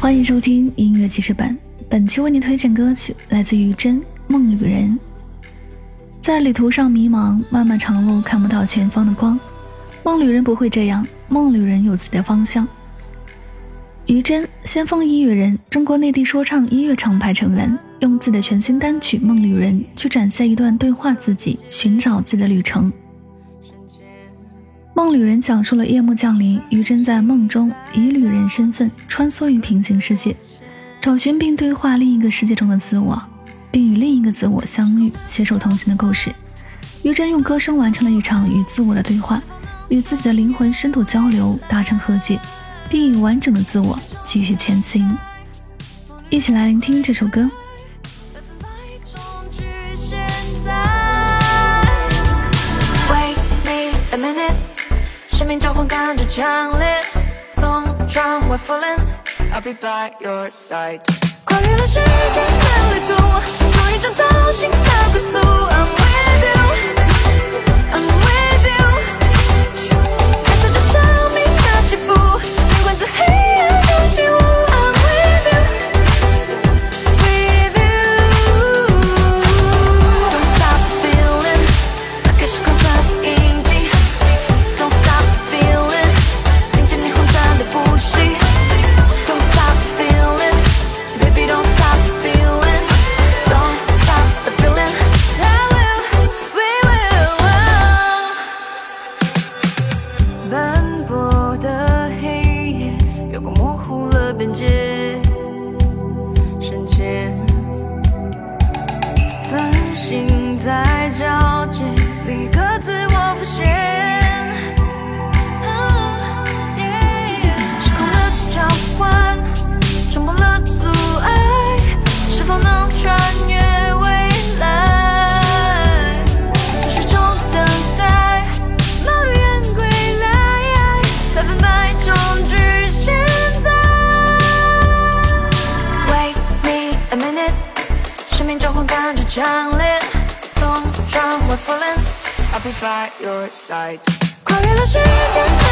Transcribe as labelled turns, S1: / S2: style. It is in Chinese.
S1: 欢迎收听音乐记事本，本期为您推荐歌曲来自于真《梦旅人》。在旅途上迷茫，漫漫长路看不到前方的光。梦旅人不会这样，梦旅人有自己的方向。于真，先锋音乐人，中国内地说唱音乐厂牌成员，用自己的全新单曲《梦旅人》去展现一段对话自己、寻找自己的旅程。梦旅人讲述了夜幕降临，于真在梦中以旅人身份穿梭于平行世界，找寻并对话另一个世界中的自我，并与另一个自我相遇，携手同行的故事。于真用歌声完成了一场与自我的对话，与自己的灵魂深度交流，达成和解，并以完整的自我继续前行。一起来聆听这首歌。
S2: 生命召唤感觉强烈，从窗外俯瞰，I'll be by your side。跨越了时间的旅途，终于找到心的归宿。I'm with you, I'm with you。间。强烈，从窗外俯瞰，I'll be by your side。跨越了时间